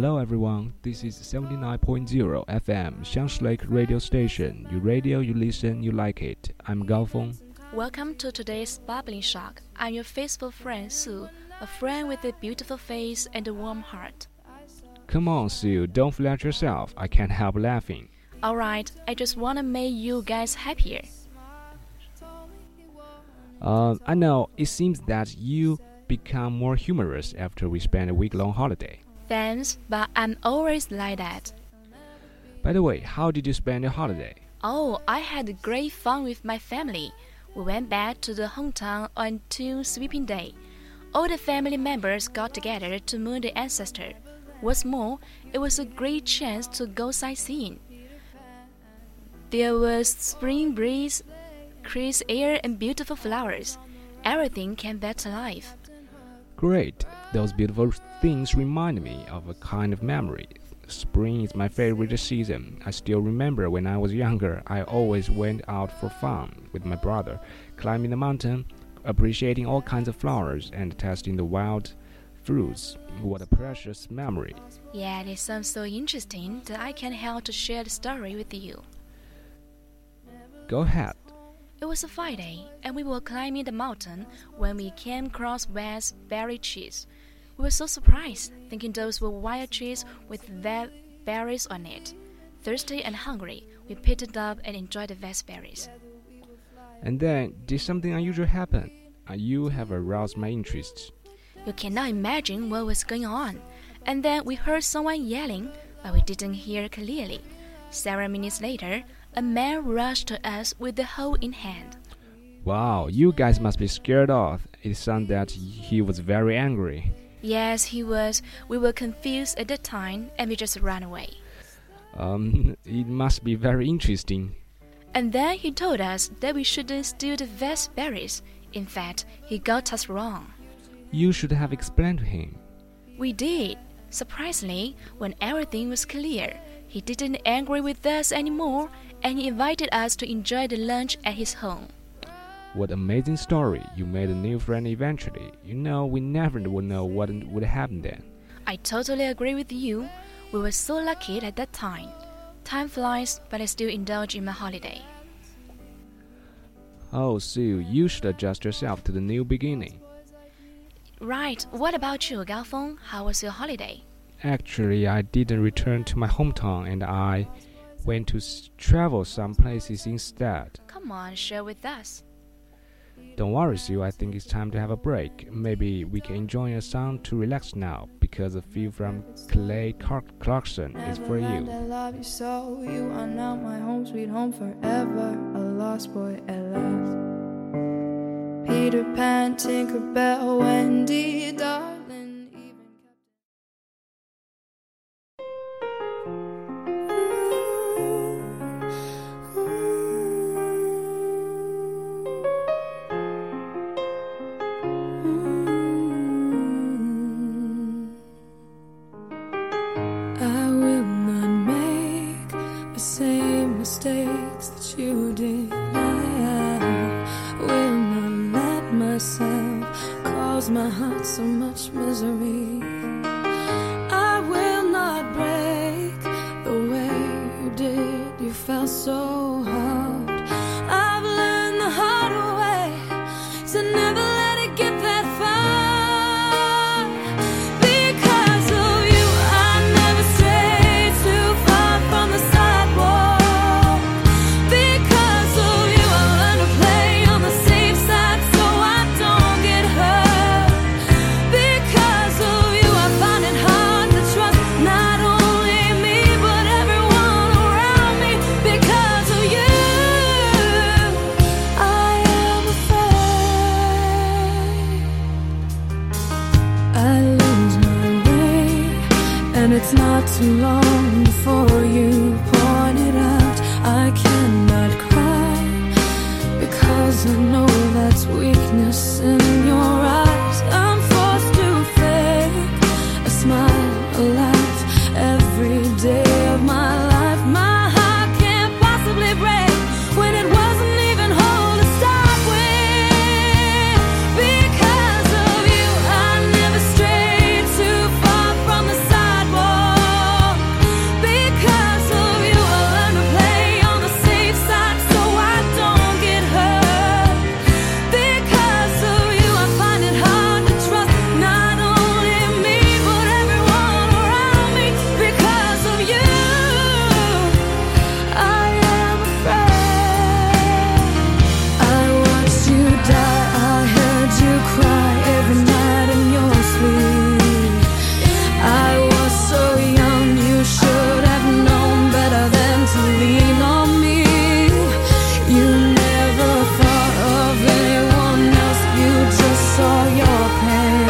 Hello everyone, this is 79.0 FM Xiangsi Lake radio station. You radio, you listen, you like it. I'm Gao Feng. Welcome to today's Bubbling Shock. I'm your faithful friend Sue, a friend with a beautiful face and a warm heart. Come on, Sue, don't flatter yourself. I can't help laughing. Alright, I just wanna make you guys happier. Uh, I know it seems that you become more humorous after we spend a week-long holiday. Thanks, but I'm always like that. By the way, how did you spend your holiday? Oh, I had great fun with my family. We went back to the hometown on Tomb Sweeping Day. All the family members got together to mourn the ancestor. What's more, it was a great chance to go sightseeing. There was spring breeze, crisp air, and beautiful flowers. Everything came back to life. Great. Those beautiful things remind me of a kind of memory. Spring is my favorite season. I still remember when I was younger, I always went out for fun with my brother, climbing the mountain, appreciating all kinds of flowers, and tasting the wild fruits. What a precious memory. Yeah, it sounds so interesting that I can't help to share the story with you. Go ahead. It was a Friday, and we were climbing the mountain when we came across West berry trees. We were so surprised, thinking those were wild trees with red berries on it. Thirsty and hungry, we picked it up and enjoyed the vast berries. And then, did something unusual happen? Uh, you have aroused my interest. You cannot imagine what was going on. And then we heard someone yelling, but we didn't hear clearly. Several minutes later, a man rushed to us with the hoe in hand. Wow, you guys must be scared off. It sounded that he was very angry. Yes, he was. We were confused at the time and we just ran away. Um, it must be very interesting. And then he told us that we shouldn't steal the vast berries. In fact, he got us wrong. You should have explained to him. We did. Surprisingly, when everything was clear, he didn't angry with us anymore and he invited us to enjoy the lunch at his home. What amazing story! You made a new friend eventually. You know, we never would know what would happen then. I totally agree with you. We were so lucky at that time. Time flies, but I still indulge in my holiday. Oh, Sue, you should adjust yourself to the new beginning. Right, what about you, Gaofeng? How was your holiday? Actually, I didn't return to my hometown and I went to travel some places instead. Come on, share with us. Don't worry, Sue, I think it's time to have a break. Maybe we can enjoy a song to relax now because a few from Kelly Clarkson is for And you. I love you so. You are now my home, sweet home forever. A lost boy at last. Peter Pan, Tinkerbell, Wendy, darling. Same mistakes that you did. I will not let myself cause my heart so much misery. Too long before you point it out. I cannot cry because I know that's weakness in your pain.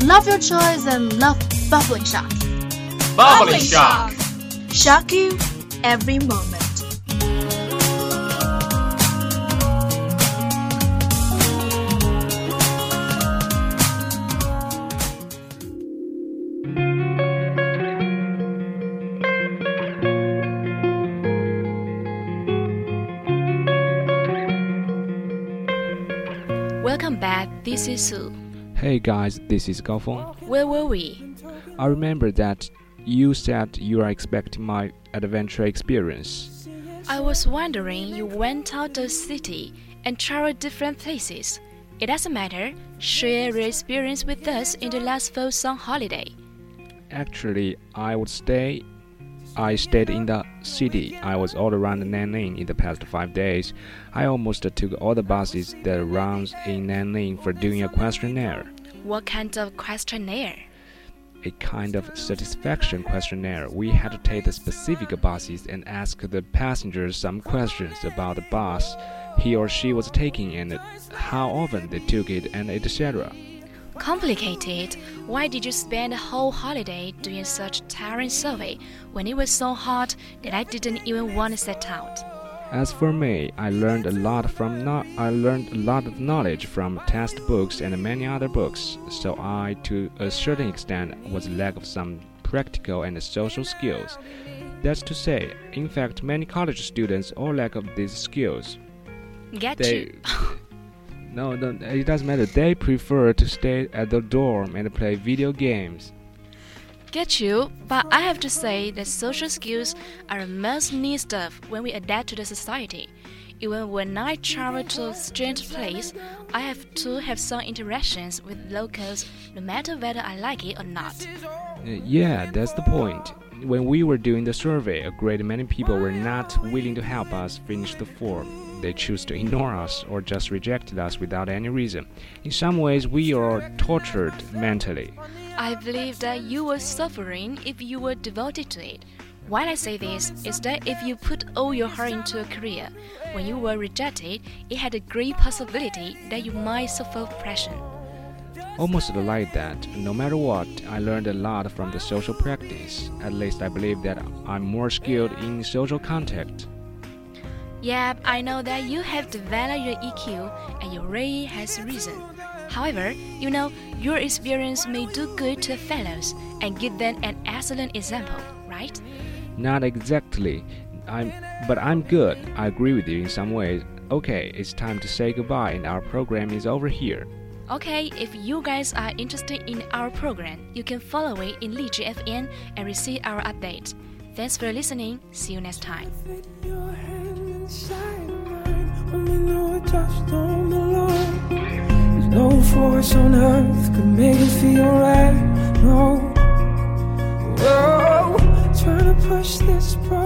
Love your choice and love bubbling shock. Bubbling shock. Shock you every moment. Welcome back. This is Sue. Hey guys, this is Gaofeng. Where were we? I remember that you said you are expecting my adventure experience. I was wondering you went out of the city and traveled different places. It doesn't matter. Share your experience with us in the last fall summer holiday. Actually, I would stay. I stayed in the city. I was all around Nanning in the past five days. I almost took all the buses that runs in Nanning for doing a questionnaire. What kind of questionnaire? A kind of satisfaction questionnaire. We had to take the specific buses and ask the passengers some questions about the bus he or she was taking and how often they took it and etc. Complicated. Why did you spend a whole holiday doing such tiring survey when it was so hot that I didn't even want to set out? As for me, I learned a lot from no- I learned a lot of knowledge from textbooks and many other books. So I, to a certain extent, was lack of some practical and social skills. That's to say, in fact, many college students all lack of these skills. Get They, you. no, no, it doesn't matter. They prefer to stay at the dorm and play video games. Get you, but I have to say that social skills are a must need stuff when we adapt to the society. Even when I travel to a strange place, I have to have some interactions with locals, no matter whether I like it or not. Uh, yeah, that's the point. When we were doing the survey, a great many people were not willing to help us finish the form. They choose to ignore us or just rejected us without any reason. In some ways, we are tortured mentally. I believe that you were suffering if you were devoted to it. Why I say this is that if you put all your heart into a career, when you were rejected, it had a great possibility that you might suffer oppression. Almost like that, no matter what, I learned a lot from the social practice. At least I believe that I'm more skilled in social contact. Yep, I know that you have developed your EQ and your Ray has risen. However, you know, your experience may do good to fellows and give them an excellent example, right? Not exactly. I'm but I'm good. I agree with you in some ways. Okay, it's time to say goodbye and our program is over here. Okay, if you guys are interested in our program, you can follow it in Lizhi FM and receive our update. Thanks for listening. See you next time. Your hand inside mine when we know it just don't belong. There's no force on earth could make it feel right. No, oh, whoa, trying to push this. Pro-